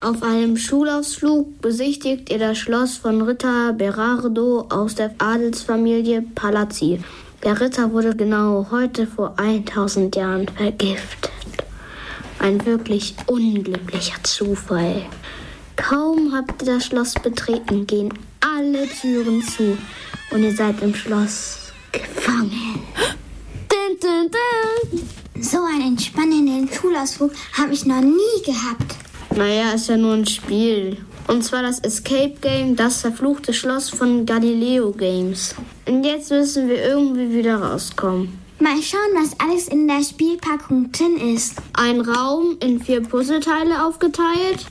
Auf einem Schulausflug besichtigt ihr das Schloss von Ritter Berardo aus der Adelsfamilie Palazzi. Der Ritter wurde genau heute vor 1000 Jahren vergiftet. Ein wirklich unglücklicher Zufall. Kaum habt ihr das Schloss betreten, gehen alle Türen zu und ihr seid im Schloss gefangen. Dun, dun, dun. So einen entspannenden Schulausflug habe ich noch nie gehabt. Naja, ist ja nur ein Spiel. Und zwar das Escape Game, das verfluchte Schloss von Galileo Games. Und jetzt müssen wir irgendwie wieder rauskommen. Mal schauen, was alles in der Spielpackung drin ist. Ein Raum in vier Puzzleteile aufgeteilt.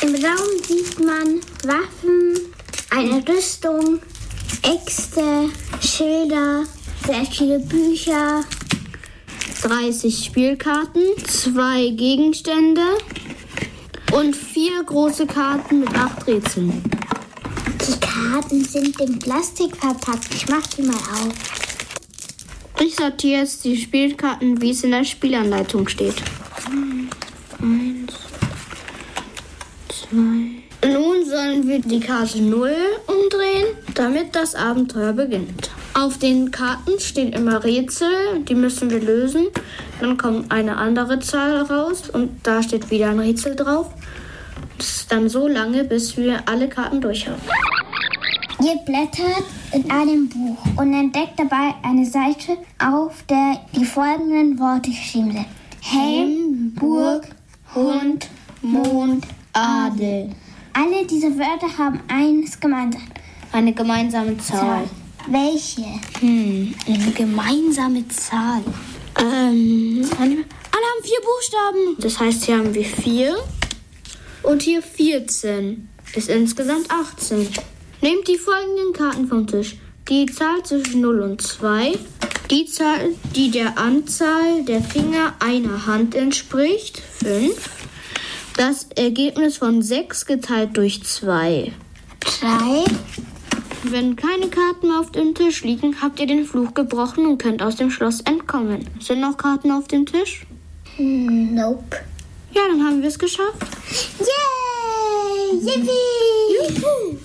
Im Raum sieht man Waffen, eine Rüstung, Äxte, Schilder, sehr viele Bücher, 30 Spielkarten, zwei Gegenstände und vier große Karten mit acht Rätseln. Die Karten sind in Plastik verpackt. Ich mach die mal auf. Ich sortiere jetzt die Spielkarten, wie es in der Spielanleitung steht. Eins, zwei. Nun sollen wir die Karte 0 umdrehen, damit das Abenteuer beginnt. Auf den Karten stehen immer Rätsel, die müssen wir lösen. Dann kommt eine andere Zahl raus und da steht wieder ein Rätsel drauf. Das ist dann so lange, bis wir alle Karten durch haben. Ihr blättert in einem Buch und entdeckt dabei eine Seite, auf der die folgenden Worte geschrieben sind. Helm, Burg, Hund, Mond, Adel. Alle diese Wörter haben eines gemeinsam. Eine gemeinsame Zahl. Welche? Hm, eine gemeinsame Zahl. Ähm, alle haben vier Buchstaben. Das heißt, hier haben wir vier und hier 14. Ist insgesamt 18. Nehmt die folgenden Karten vom Tisch. Die Zahl zwischen 0 und 2. Die Zahl, die der Anzahl der Finger einer Hand entspricht. 5. Das Ergebnis von 6 geteilt durch 2. Drei. Wenn keine Karten mehr auf dem Tisch liegen, habt ihr den Fluch gebrochen und könnt aus dem Schloss entkommen. Sind noch Karten auf dem Tisch? Nope. Ja, dann haben wir es geschafft. Yay! Yippie! Juhu.